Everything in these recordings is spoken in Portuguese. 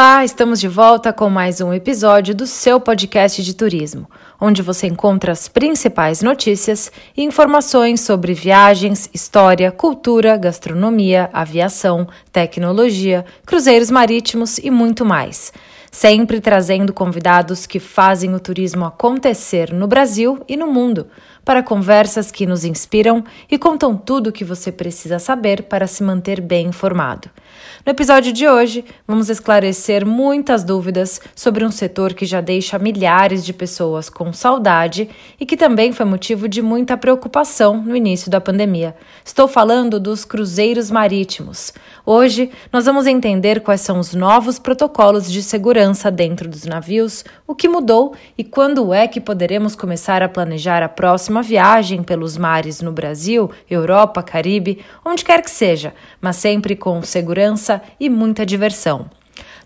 Olá, estamos de volta com mais um episódio do seu podcast de turismo, onde você encontra as principais notícias e informações sobre viagens, história, cultura, gastronomia, aviação, tecnologia, cruzeiros marítimos e muito mais. Sempre trazendo convidados que fazem o turismo acontecer no Brasil e no mundo para conversas que nos inspiram e contam tudo o que você precisa saber para se manter bem informado. No episódio de hoje, vamos esclarecer muitas dúvidas sobre um setor que já deixa milhares de pessoas com saudade e que também foi motivo de muita preocupação no início da pandemia. Estou falando dos cruzeiros marítimos. Hoje, nós vamos entender quais são os novos protocolos de segurança dentro dos navios, o que mudou e quando é que poderemos começar a planejar a próxima viagem pelos mares no Brasil, Europa, Caribe, onde quer que seja, mas sempre com segurança e muita diversão.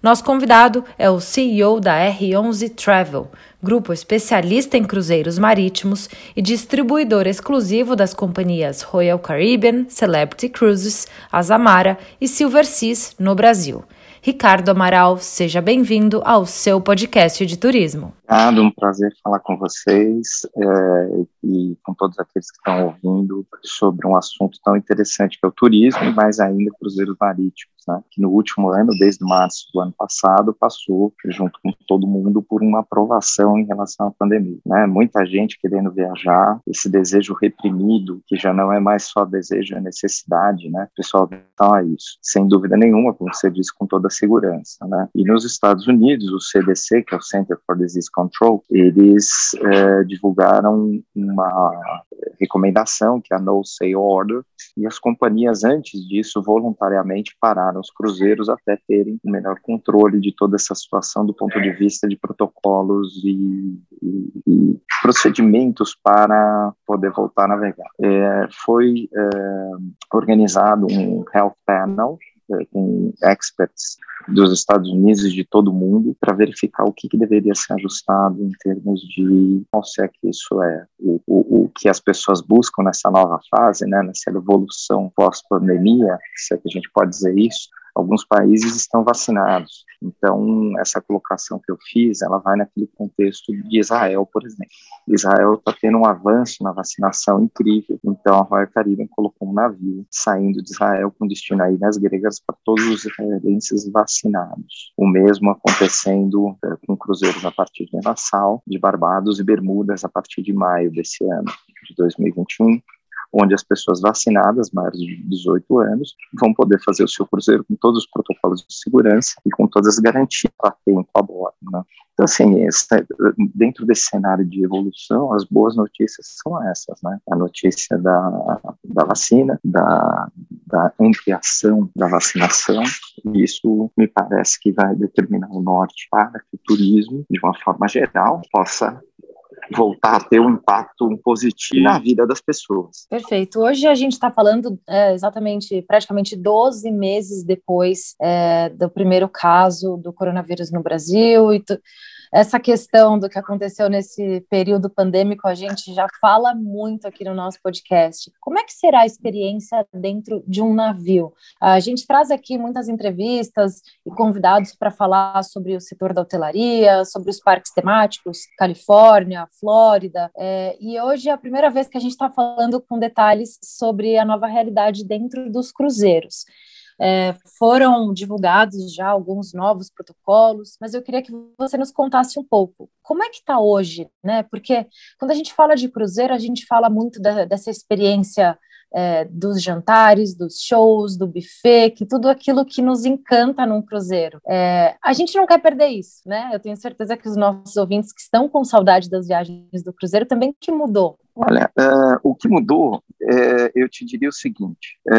Nosso convidado é o CEO da R11 Travel, grupo especialista em cruzeiros marítimos e distribuidor exclusivo das companhias Royal Caribbean, Celebrity Cruises, Azamara e Silver Seas no Brasil. Ricardo Amaral, seja bem-vindo ao seu podcast de turismo. Obrigado, um prazer falar com vocês é, e com todos aqueles que estão ouvindo sobre um assunto tão interessante que é o turismo, mas ainda cruzeiros marítimos né, que no último ano, desde março do ano passado, passou, junto com todo mundo, por uma aprovação em relação à pandemia. Né? Muita gente querendo viajar, esse desejo reprimido, que já não é mais só desejo, é necessidade, né? o pessoal está a isso, sem dúvida nenhuma, como você disse, com toda segurança. Né? E nos Estados Unidos, o CDC, que é o Center for Disease Control, eles é, divulgaram uma recomendação, que é a No Say Order, e as companhias, antes disso, voluntariamente pararam os cruzeiros até terem um melhor controle de toda essa situação do ponto de vista de protocolos e, e, e procedimentos para poder voltar a navegar. É, foi é, organizado um health panel com experts dos Estados Unidos e de todo o mundo para verificar o que, que, deveria ser ajustado em termos de qual é que isso é o, o, o que as pessoas buscam nessa nova fase, né, nessa evolução pós-pandemia, se é que a gente pode dizer isso, alguns países estão vacinados. Então, essa colocação que eu fiz, ela vai naquele contexto de Israel, por exemplo. Israel está tendo um avanço na vacinação incrível, então a Royal Caribbean colocou um navio saindo de Israel com destino a Ilhas Gregas para todos os israelenses vacinados. O mesmo acontecendo é, com cruzeiros a partir de Nassau, de Barbados e Bermudas a partir de maio desse ano, de 2021 onde as pessoas vacinadas, maiores de 18 anos, vão poder fazer o seu cruzeiro com todos os protocolos de segurança e com todas as garantias tempo a bordo. Né? Então, assim, dentro desse cenário de evolução, as boas notícias são essas, né? A notícia da, da vacina, da, da ampliação da vacinação, e isso me parece que vai determinar o norte para que o turismo, de uma forma geral, possa voltar a ter um impacto positivo na vida das pessoas. Perfeito. Hoje a gente está falando é, exatamente, praticamente 12 meses depois é, do primeiro caso do coronavírus no Brasil e essa questão do que aconteceu nesse período pandêmico, a gente já fala muito aqui no nosso podcast. Como é que será a experiência dentro de um navio? A gente traz aqui muitas entrevistas e convidados para falar sobre o setor da hotelaria, sobre os parques temáticos, Califórnia, Flórida, é, e hoje é a primeira vez que a gente está falando com detalhes sobre a nova realidade dentro dos cruzeiros. É, foram divulgados já alguns novos protocolos, mas eu queria que você nos contasse um pouco como é que está hoje, né? Porque quando a gente fala de cruzeiro, a gente fala muito da, dessa experiência é, dos jantares, dos shows, do buffet, que tudo aquilo que nos encanta num cruzeiro. É, a gente não quer perder isso, né? Eu tenho certeza que os nossos ouvintes que estão com saudade das viagens do cruzeiro também que mudou. Olha, uh, o que mudou é, eu te diria o seguinte: é,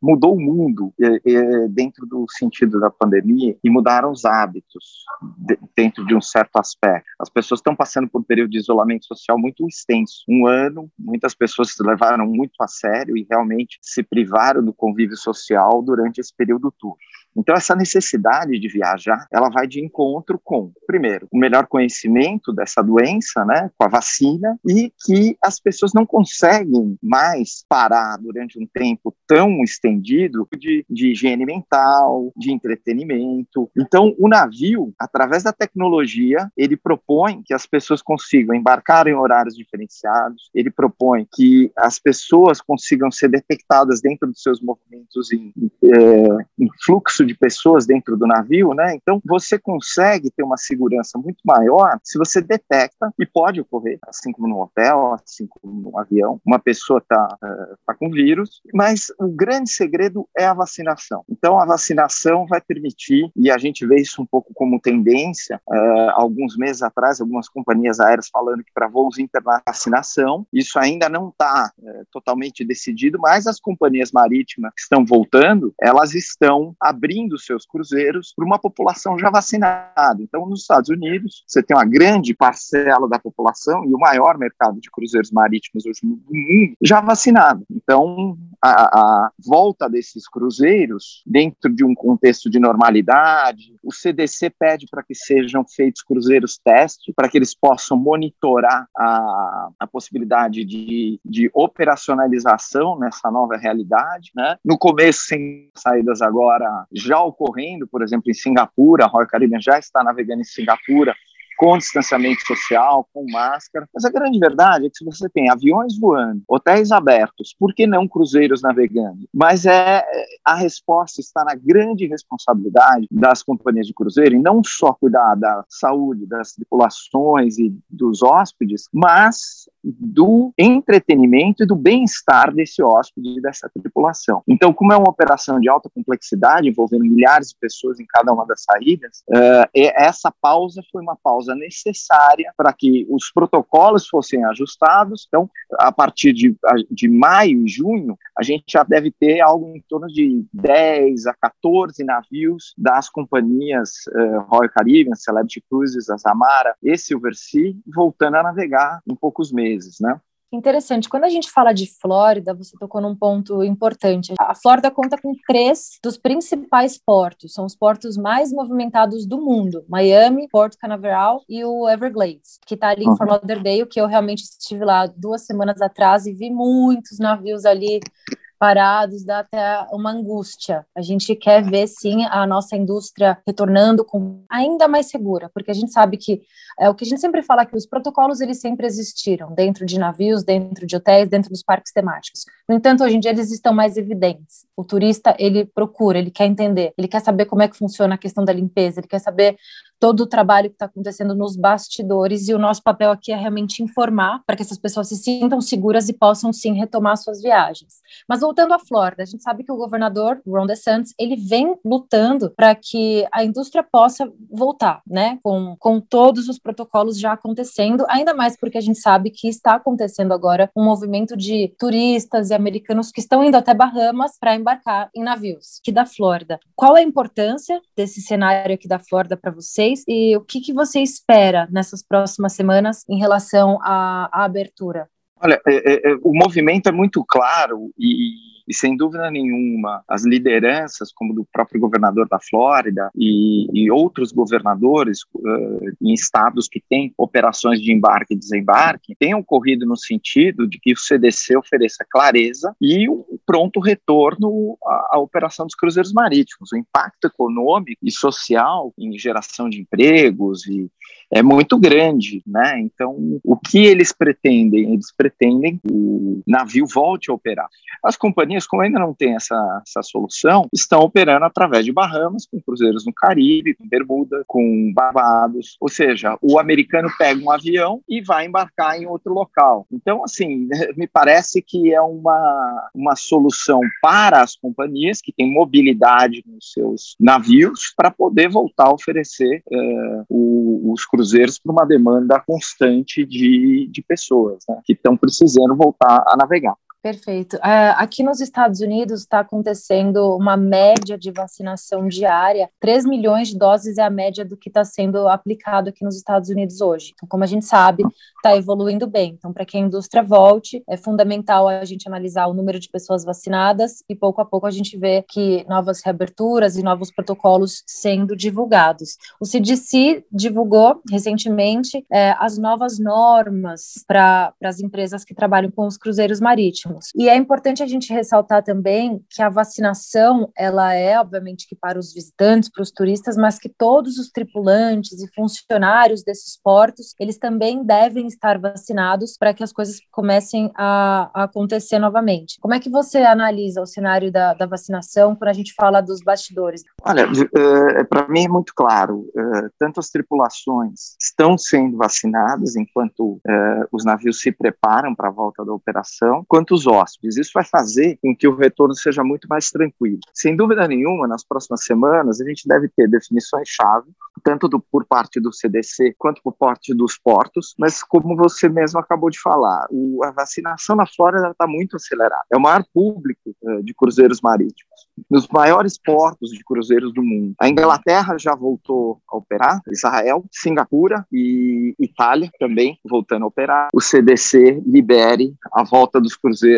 mudou o mundo é, é, dentro do sentido da pandemia e mudaram os hábitos de, dentro de um certo aspecto. As pessoas estão passando por um período de isolamento social muito extenso. Um ano, muitas pessoas se levaram muito a sério e realmente se privaram do convívio social durante esse período todo. Então, essa necessidade de viajar, ela vai de encontro com, primeiro, o melhor conhecimento dessa doença, né, com a vacina, e que as pessoas não conseguem mais parar durante um tempo tão estendido de, de higiene mental, de entretenimento. Então, o navio, através da tecnologia, ele propõe que as pessoas consigam embarcar em horários diferenciados, ele propõe que as pessoas consigam ser detectadas dentro dos seus movimentos em, em, é, em fluxo de pessoas dentro do navio, né? Então você consegue ter uma segurança muito maior se você detecta e pode ocorrer, assim como no hotel, assim como no avião, uma pessoa está uh, tá com vírus, mas o grande segredo é a vacinação. Então a vacinação vai permitir e a gente vê isso um pouco como tendência. Uh, alguns meses atrás, algumas companhias aéreas falando que para voos internacionais vacinação, isso ainda não está uh, eh, totalmente decidido, mas as companhias marítimas que estão voltando, elas estão abrindo abrindo seus cruzeiros para uma população já vacinada. Então, nos Estados Unidos, você tem uma grande parcela da população e o maior mercado de cruzeiros marítimos hoje no mundo já vacinado. Então, a, a volta desses cruzeiros, dentro de um contexto de normalidade, o CDC pede para que sejam feitos cruzeiros teste, para que eles possam monitorar a, a possibilidade de, de operacionalização nessa nova realidade. Né? No começo, sem saídas agora já ocorrendo, por exemplo, em Singapura, a Royal Caribbean já está navegando em Singapura com distanciamento social, com máscara. Mas a grande verdade é que se você tem aviões voando, hotéis abertos, por que não cruzeiros navegando? Mas é a resposta está na grande responsabilidade das companhias de cruzeiro, e não só cuidar da saúde das tripulações e dos hóspedes, mas do entretenimento e do bem-estar desse hóspede e dessa tripulação. Então, como é uma operação de alta complexidade, envolvendo milhares de pessoas em cada uma das saídas, uh, essa pausa foi uma pausa necessária para que os protocolos fossem ajustados. Então, a partir de, de maio e junho, a gente já deve ter algo em torno de 10 a 14 navios das companhias uh, Royal Caribbean, Celebrity Cruises, Azamara e Silversea voltando a navegar em poucos meses meses, né? Interessante. Quando a gente fala de Flórida, você tocou num ponto importante. A Flórida conta com três dos principais portos. São os portos mais movimentados do mundo: Miami, Porto Canaveral e o Everglades, que está ali uhum. em Fort Lauderdale, que eu realmente estive lá duas semanas atrás e vi muitos navios ali parados dá até uma angústia. A gente quer ver, sim, a nossa indústria retornando com ainda mais segura, porque a gente sabe que é o que a gente sempre fala que os protocolos eles sempre existiram dentro de navios, dentro de hotéis, dentro dos parques temáticos. No entanto, hoje em dia eles estão mais evidentes. O turista ele procura, ele quer entender, ele quer saber como é que funciona a questão da limpeza, ele quer saber todo o trabalho que está acontecendo nos bastidores e o nosso papel aqui é realmente informar para que essas pessoas se sintam seguras e possam sim retomar suas viagens. Mas voltando à Flórida, a gente sabe que o governador Ron DeSantis ele vem lutando para que a indústria possa voltar, né, com, com todos os protocolos já acontecendo, ainda mais porque a gente sabe que está acontecendo agora um movimento de turistas e americanos que estão indo até Bahamas para embarcar em navios aqui da Flórida. Qual é a importância desse cenário aqui da Flórida para vocês? Vocês e o que, que você espera nessas próximas semanas em relação à, à abertura? Olha, é, é, é o movimento é muito claro e e sem dúvida nenhuma, as lideranças, como do próprio governador da Flórida e, e outros governadores uh, em estados que têm operações de embarque e desembarque, têm ocorrido no sentido de que o CDC ofereça clareza e um pronto retorno à, à operação dos cruzeiros marítimos. O impacto econômico e social em geração de empregos e é muito grande, né? Então, o que eles pretendem? Eles pretendem que o navio volte a operar. As companhias, como ainda não têm essa, essa solução, estão operando através de Bahamas, com cruzeiros no Caribe, com Bermuda, com Barbados. Ou seja, o americano pega um avião e vai embarcar em outro local. Então, assim, me parece que é uma, uma solução para as companhias que têm mobilidade nos seus navios para poder voltar a oferecer uh, os cruzeiros para uma demanda constante de, de pessoas né, que estão precisando voltar a navegar. Perfeito. Uh, aqui nos Estados Unidos está acontecendo uma média de vacinação diária. 3 milhões de doses é a média do que está sendo aplicado aqui nos Estados Unidos hoje. Então, como a gente sabe, está evoluindo bem. Então, para que a indústria volte, é fundamental a gente analisar o número de pessoas vacinadas e pouco a pouco a gente vê que novas reaberturas e novos protocolos sendo divulgados. O CDC divulgou recentemente é, as novas normas para as empresas que trabalham com os cruzeiros marítimos. E é importante a gente ressaltar também que a vacinação, ela é, obviamente, que para os visitantes, para os turistas, mas que todos os tripulantes e funcionários desses portos, eles também devem estar vacinados para que as coisas comecem a, a, acontecer novamente. Como é que você analisa o cenário da, da vacinação quando a gente fala dos bastidores? Olha, uh, para mim é muito claro, uh, tanto as tripulações estão sendo vacinadas enquanto uh, os navios se preparam para a volta da operação, quanto os os hóspedes. Isso vai fazer com que o retorno seja muito mais tranquilo. Sem dúvida nenhuma, nas próximas semanas, a gente deve ter definições-chave, tanto do, por parte do CDC quanto por parte dos portos, mas como você mesmo acabou de falar, o, a vacinação na Flórida está muito acelerada. É o maior público uh, de cruzeiros marítimos, nos maiores portos de cruzeiros do mundo. A Inglaterra já voltou a operar, Israel, Singapura e Itália também voltando a operar. O CDC libere a volta dos cruzeiros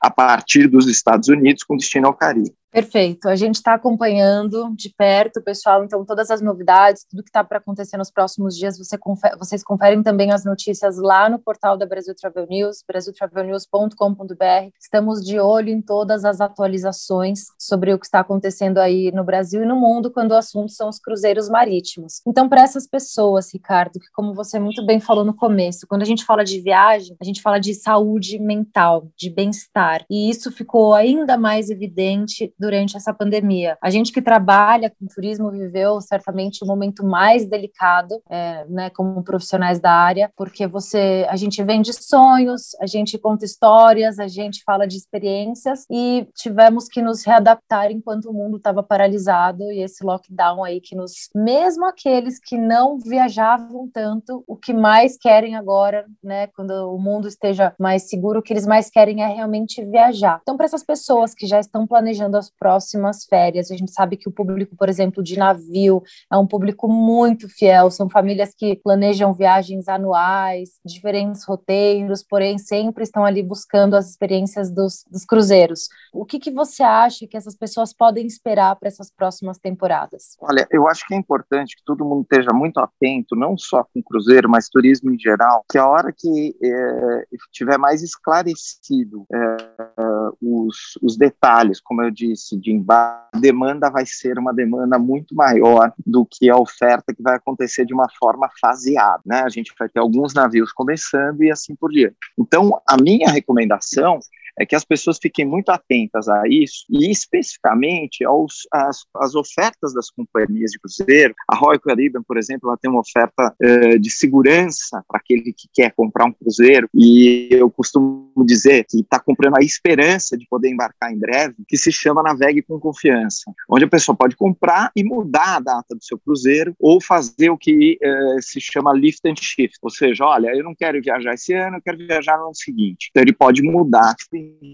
a partir dos Estados Unidos com destino ao Caribe. Perfeito. A gente está acompanhando de perto, pessoal. Então, todas as novidades, tudo que está para acontecer nos próximos dias, você vocês conferem também as notícias lá no portal da Brasil Travel News, brasiltravelnews.com.br. Estamos de olho em todas as atualizações sobre o que está acontecendo aí no Brasil e no mundo, quando o assunto são os cruzeiros marítimos. Então, para essas pessoas, Ricardo, que como você muito bem falou no começo, quando a gente fala de viagem, a gente fala de saúde mental, de bem-estar. E isso ficou ainda mais evidente durante essa pandemia. A gente que trabalha com turismo viveu certamente o um momento mais delicado, é, né, como profissionais da área, porque você, a gente vende sonhos, a gente conta histórias, a gente fala de experiências e tivemos que nos readaptar enquanto o mundo estava paralisado e esse lockdown aí que nos, mesmo aqueles que não viajavam tanto, o que mais querem agora, né, quando o mundo esteja mais seguro, o que eles mais querem é realmente viajar. Então, para essas pessoas que já estão planejando as próximas férias. A gente sabe que o público, por exemplo, de navio é um público muito fiel, são famílias que planejam viagens anuais, diferentes roteiros, porém sempre estão ali buscando as experiências dos, dos cruzeiros. O que, que você acha que essas pessoas podem esperar para essas próximas temporadas? Olha, eu acho que é importante que todo mundo esteja muito atento, não só com cruzeiro, mas turismo em geral, que a hora que é, tiver mais esclarecido é, os, os detalhes, como eu disse, índice de embarque, a demanda vai ser uma demanda muito maior do que a oferta que vai acontecer de uma forma faseada. Né? A gente vai ter alguns navios começando e assim por diante. Então, a minha recomendação é que as pessoas fiquem muito atentas a isso e especificamente aos, às, às ofertas das companhias de cruzeiro. A Royal Caribbean, por exemplo, ela tem uma oferta uh, de segurança para aquele que quer comprar um cruzeiro e eu costumo dizer que está comprando a esperança de poder embarcar em breve, que se chama Navegue com Confiança, onde a pessoa pode comprar e mudar a data do seu cruzeiro ou fazer o que uh, se chama lift and shift, ou seja, olha, eu não quero viajar esse ano, eu quero viajar no ano seguinte. Então ele pode mudar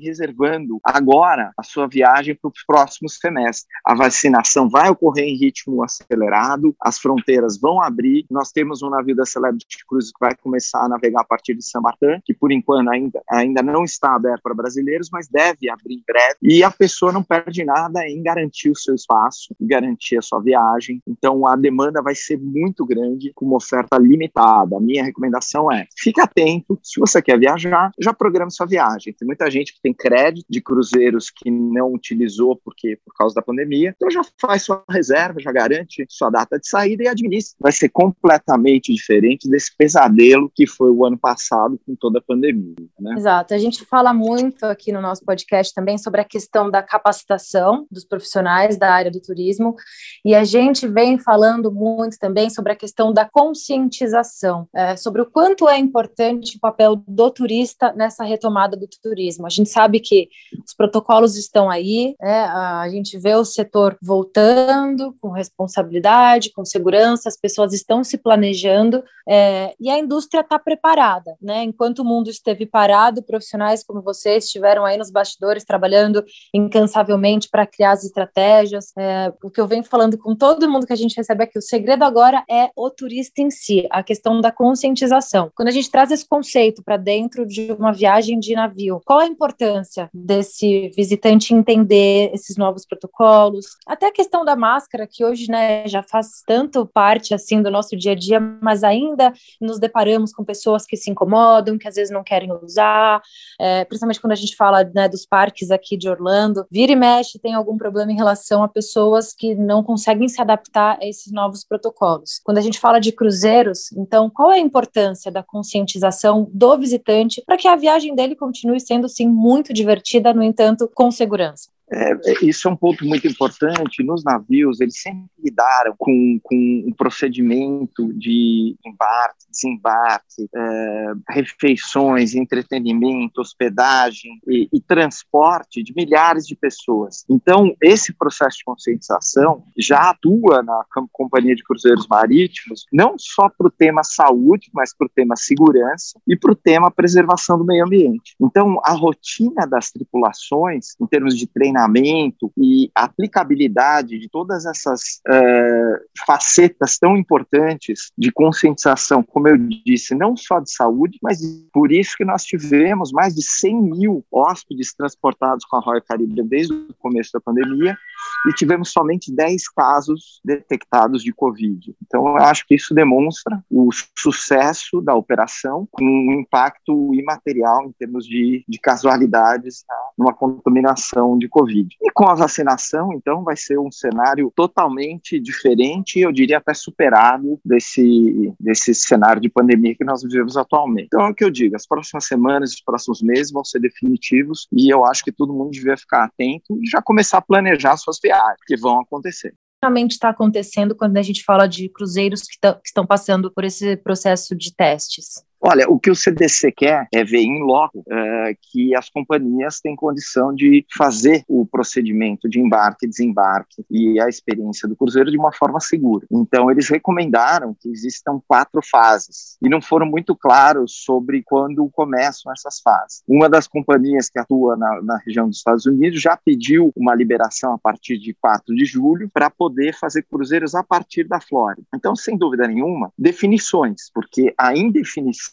reservando agora a sua viagem para os próximos semestres. A vacinação vai ocorrer em ritmo acelerado, as fronteiras vão abrir. Nós temos um navio da Celebrity Cruise que vai começar a navegar a partir de São Martin, que por enquanto ainda, ainda não está aberto para brasileiros, mas deve abrir em breve. E a pessoa não perde nada em garantir o seu espaço, garantir a sua viagem. Então a demanda vai ser muito grande, com uma oferta limitada. A minha recomendação é: fique atento. Se você quer viajar, já programe sua viagem. Tem muita gente que tem crédito de cruzeiros que não utilizou porque por causa da pandemia, então já faz sua reserva, já garante sua data de saída e administra. Vai ser completamente diferente desse pesadelo que foi o ano passado com toda a pandemia. Né? Exato. A gente fala muito aqui no nosso podcast também sobre a questão da capacitação dos profissionais da área do turismo e a gente vem falando muito também sobre a questão da conscientização, é, sobre o quanto é importante o papel do turista nessa retomada do turismo. A gente sabe que os protocolos estão aí, né? a gente vê o setor voltando com responsabilidade, com segurança, as pessoas estão se planejando é, e a indústria está preparada. Né? Enquanto o mundo esteve parado, profissionais como vocês estiveram aí nos bastidores trabalhando incansavelmente para criar as estratégias. É, o que eu venho falando com todo mundo que a gente recebe aqui, o segredo agora é o turista em si, a questão da conscientização. Quando a gente traz esse conceito para dentro de uma viagem de navio, qual a importância desse visitante entender esses novos protocolos? Até a questão da máscara, que hoje né, já faz tanto parte assim do nosso dia a dia, mas ainda nos deparamos com pessoas que se incomodam, que às vezes não querem usar, é, principalmente quando a gente fala né, dos parques aqui de Orlando, vira e mexe tem algum problema em relação a pessoas que não conseguem se adaptar a esses novos protocolos. Quando a gente fala de cruzeiros, então qual é a importância da conscientização do visitante para que a viagem dele continue sendo sim muito divertida, no entanto, com segurança? É, é, isso é um ponto muito importante. Nos navios, eles sempre lidaram com, com um procedimento de embarque, desembarque, é, refeições, entretenimento, hospedagem e, e, transporte de milhares de pessoas. Então, esse processo de conscientização já atua na Companhia de Cruzeiros Marítimos, não só para o tema saúde, mas para o tema segurança e para o tema preservação do meio ambiente. Então, a rotina das tripulações, em termos de treinamento, treinamento e aplicabilidade de todas essas uh, facetas tão importantes de conscientização, como eu disse, não só de saúde, mas por isso que nós tivemos mais de 100 mil hóspedes transportados com a Royal Caribbean desde o começo da pandemia e tivemos somente 10 casos detectados de Covid. Então, eu acho que isso demonstra o sucesso da operação com um impacto imaterial em termos de, de casualidades tá? numa contaminação de Covid. E com a vacinação, então, vai ser um cenário totalmente diferente, eu diria até superado desse, desse cenário de pandemia que nós vivemos atualmente. Então, é o que eu digo, as próximas semanas, os próximos meses vão ser definitivos e eu acho que todo mundo devia ficar atento e já começar a planejar suas que vão acontecer realmente está acontecendo quando a gente fala de cruzeiros que, que, estão passando por esse processo de testes? Olha, o que o CDC quer é ver em loco é, que as companhias têm condição de fazer o procedimento de embarque, desembarque e a experiência do cruzeiro de uma forma segura. Então, eles recomendaram que existam quatro fases e não foram muito claros sobre quando começam essas fases. Uma das companhias que atua na, na região dos Estados Unidos já pediu uma liberação a partir de 4 de julho para poder fazer cruzeiros a partir da Flórida. Então, sem dúvida nenhuma, definições, porque a indefinição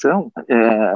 é,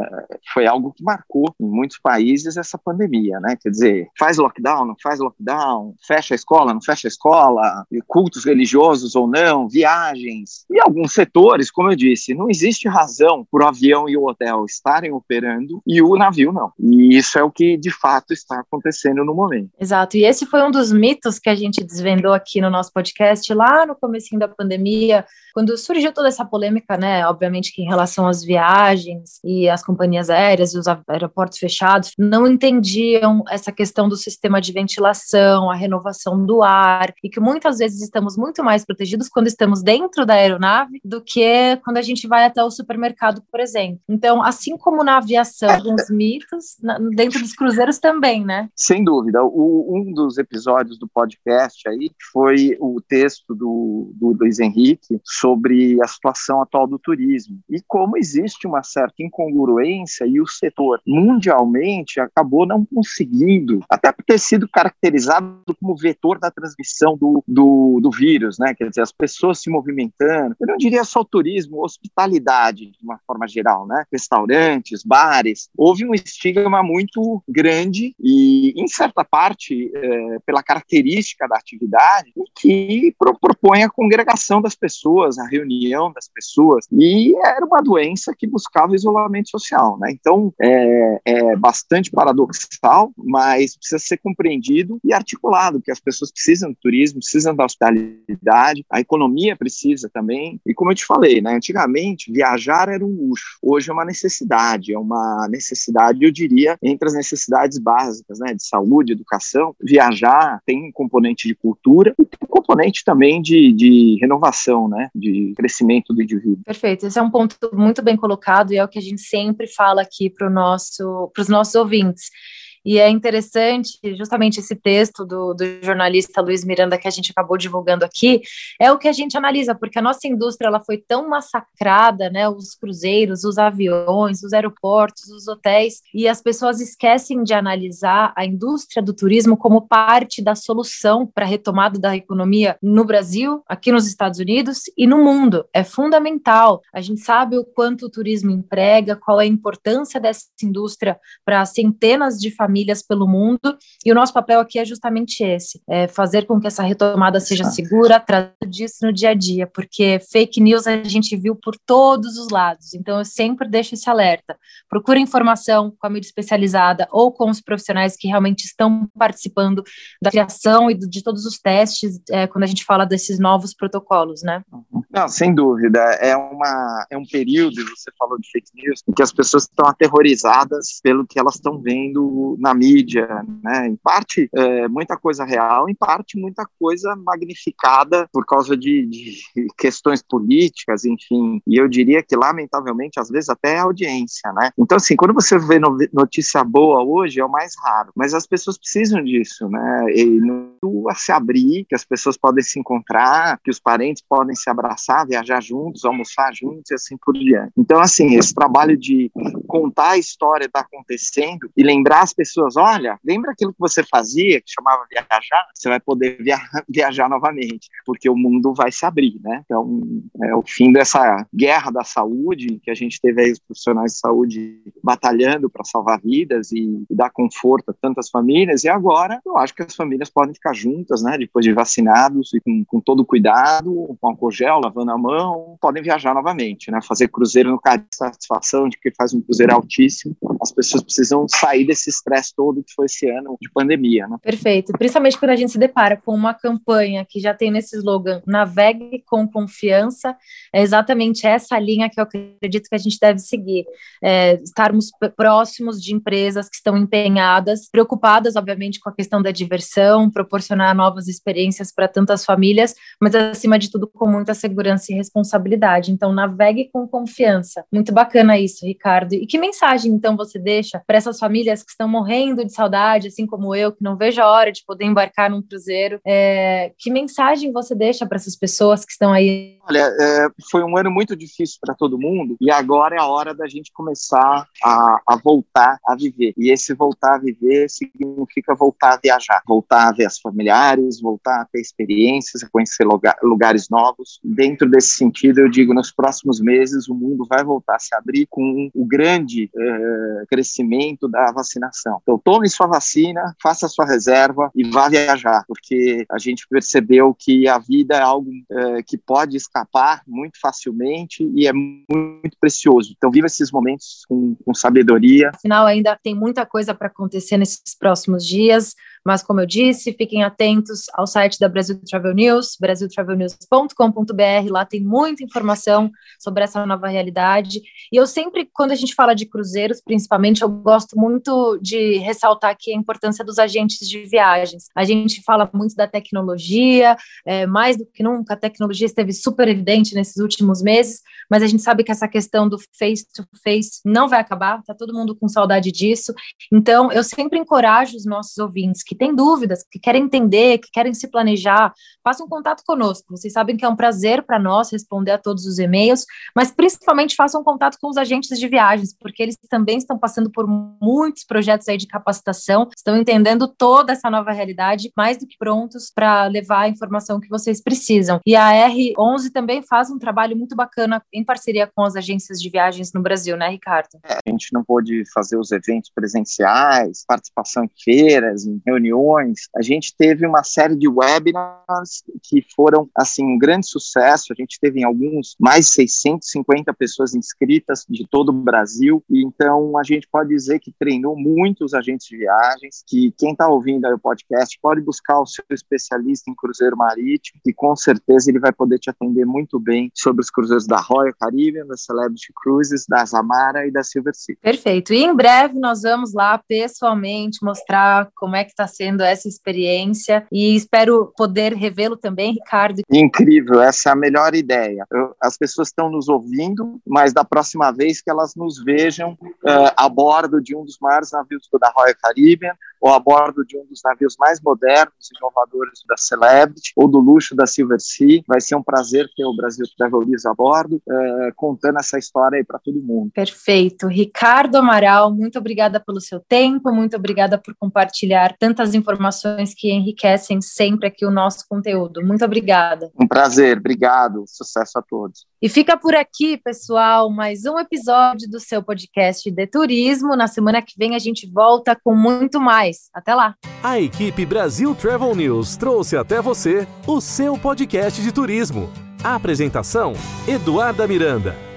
foi algo que marcou em muitos países essa pandemia, né? Quer dizer, faz lockdown, não faz lockdown, fecha a escola, não fecha a escola, cultos religiosos ou não, viagens. E alguns setores, como eu disse, não existe razão para o avião e o hotel estarem operando e o navio não. E isso é o que de fato está acontecendo no momento. Exato. E esse foi um dos mitos que a gente desvendou aqui no nosso podcast lá no comecinho da pandemia, quando surgiu toda essa polêmica, né? Obviamente que em relação às viagens viagens e as companhias aéreas e os aeroportos fechados não entendiam essa questão do sistema de ventilação, a renovação do ar, e que muitas vezes estamos muito mais protegidos quando estamos dentro da aeronave do que quando a gente vai até o supermercado, por exemplo. Então, assim como na aviação, alguns mitos, dentro dos cruzeiros também, né? Sem dúvida. O, um dos episódios do podcast aí foi o texto do, do Luiz Henrique sobre a situação atual do turismo e como existe uma certa incongruência e o setor mundialmente acabou não conseguindo, até por ter sido caracterizado como vetor da transmissão do, do, do vírus, né? Quer dizer, as pessoas se movimentando. Eu não diria só turismo, hospitalidade, de uma forma geral, né? Restaurantes, bares. Houve um estigma muito grande e, em certa parte, é, pela característica da atividade, que pro, propõe a congregação das pessoas, a reunião das pessoas. E era uma doença que buscava isolamento social, né? Então é, é bastante paradoxal, mas precisa ser compreendido e articulado, porque as pessoas precisam do turismo, precisam da hospitalidade, a economia precisa também. E como eu te falei, né? Antigamente viajar era um luxo, hoje é uma necessidade, é uma necessidade, eu diria, entre as necessidades básicas, né? De saúde, educação, viajar tem um componente de cultura e tem um componente também de, de renovação, né? De crescimento do indivíduo. Perfeito, esse é um ponto muito bem colocado e é o que a gente sempre fala aqui para nosso, os nossos ouvintes. E é interessante, justamente esse texto do, do jornalista Luiz Miranda que a gente acabou divulgando aqui, é o que a gente analisa, porque a nossa indústria ela foi tão massacrada, né? Os cruzeiros, os aviões, os aeroportos, os hotéis, e as pessoas esquecem de analisar a indústria do turismo como parte da solução para a retomada da economia no Brasil, aqui nos Estados Unidos e no mundo. É fundamental. A gente sabe o quanto o turismo emprega, qual é a importância dessa indústria para centenas de famílias pelo mundo, e o nosso papel aqui é justamente esse: é fazer com que essa retomada seja segura, trazer disso no dia a dia, porque fake news a gente viu por todos os lados. Então, eu sempre deixo esse alerta. Procure informação com a mídia especializada ou com os profissionais que realmente estão participando da criação e de todos os testes é, quando a gente fala desses novos protocolos, né? Não, sem dúvida. É, uma, é um período, você falou de fake news, em que as pessoas estão aterrorizadas pelo que elas estão vendo na mídia, né? Em parte, é, muita coisa real, em parte, muita coisa magnificada por causa de, de questões políticas, enfim. E eu diria que, lamentavelmente, às vezes até é audiência, né? Então, assim, quando você vê notícia boa hoje, é o mais raro. Mas as pessoas precisam disso, né? E a se abrir, que as pessoas podem se encontrar, que os parentes podem se abraçar, viajar juntos, almoçar juntos e assim por diante. Então, assim, esse trabalho de contar a história está acontecendo e lembrar as pessoas, olha, lembra aquilo que você fazia, que chamava viajar? Você vai poder via viajar novamente, porque o mundo vai se abrir, né? Então, é o fim dessa guerra da saúde, que a gente teve aí os profissionais de saúde batalhando para salvar vidas e, e dar conforto a tantas famílias, e agora eu acho que as famílias podem ficar juntas, né, depois de vacinados e com, com todo cuidado, com álcool gel, lavando a mão, podem viajar novamente, né, fazer cruzeiro no caso de satisfação de que faz um cruzeiro altíssimo, as pessoas precisam sair desse estresse todo que foi esse ano de pandemia, né. Perfeito, principalmente quando a gente se depara com uma campanha que já tem nesse slogan, navegue com confiança, é exatamente essa linha que eu acredito que a gente deve seguir, é, estarmos próximos de empresas que estão empenhadas, preocupadas, obviamente, com a questão da diversão, proporcionar novas experiências para tantas famílias, mas acima de tudo com muita segurança e responsabilidade. Então, navegue com confiança. Muito bacana isso, Ricardo. E que mensagem então você deixa para essas famílias que estão morrendo de saudade, assim como eu, que não vejo a hora de poder embarcar num cruzeiro? É, que mensagem você deixa para essas pessoas que estão aí? Olha, é, foi um ano muito difícil para todo mundo e agora é a hora da gente começar a, a voltar a viver. E esse voltar a viver significa voltar a viajar, voltar a ver as familiares, voltar a ter experiências, a conhecer lugar, lugares novos. Dentro desse sentido, eu digo, nos próximos meses o mundo vai voltar a se abrir com o grande uh, crescimento da vacinação. Então, tome sua vacina, faça sua reserva e vá viajar, porque a gente percebeu que a vida é algo uh, que pode escapar muito facilmente e é muito precioso. Então, viva esses momentos com, com sabedoria. Afinal, ainda tem muita coisa para acontecer nesses próximos dias. Mas, como eu disse, fiquem atentos ao site da Brasil Travel News, brasiltravelnews.com.br. Lá tem muita informação sobre essa nova realidade. E eu sempre, quando a gente fala de cruzeiros, principalmente, eu gosto muito de ressaltar aqui a importância dos agentes de viagens. A gente fala muito da tecnologia, é, mais do que nunca, a tecnologia esteve super evidente nesses últimos meses, mas a gente sabe que essa questão do face-to-face -face não vai acabar, está todo mundo com saudade disso. Então, eu sempre encorajo os nossos ouvintes que têm dúvidas, que querem entender, que querem se planejar, façam contato conosco. Vocês sabem que é um prazer para nós responder a todos os e-mails, mas principalmente façam contato com os agentes de viagens, porque eles também estão passando por muitos projetos aí de capacitação, estão entendendo toda essa nova realidade, mais do que prontos para levar a informação que vocês precisam. E a R11 também faz um trabalho muito bacana em parceria com as agências de viagens no Brasil, né, Ricardo? É, a gente não pôde fazer os eventos presenciais, participação em feiras, em reuniões reuniões, a gente teve uma série de webinars que foram, assim, um grande sucesso. A gente teve em alguns mais de 650 pessoas inscritas de todo o Brasil. E então a gente pode dizer que treinou muitos agentes de viagens, que quem está ouvindo aí o podcast pode buscar o seu especialista em cruzeiro marítimo, e com certeza ele vai poder te atender muito bem sobre os cruzeiros da Royal Caribbean, da Celebrity Cruises, da Zamara e da Silver Sea. Perfeito. E em breve nós vamos lá pessoalmente mostrar como é que está sendo essa experiência e espero poder revê-lo também, Ricardo. Incrível, essa é a melhor ideia. Eu, as pessoas estão nos ouvindo, mas da próxima vez que elas nos vejam uh, a bordo de um dos maiores navios da Royal Caribbean ou a bordo de um dos navios mais modernos e inovadores da Celebrity ou do luxo da Silver Sea. Vai ser um prazer ter o Brasil Travel News a bordo, uh, contando essa história aí para todo mundo. Perfeito. Ricardo Amaral, muito obrigada pelo seu tempo, muito obrigada por compartilhar tantas informações que enriquecem sempre aqui o nosso conteúdo. Muito obrigada. Um prazer, obrigado. Sucesso a todos. E fica por aqui, pessoal, mais um episódio do seu podcast de turismo. Na semana que vem a gente volta com muito mais. Até lá. A equipe Brasil Travel News trouxe até você o seu podcast de turismo. A apresentação: Eduarda Miranda.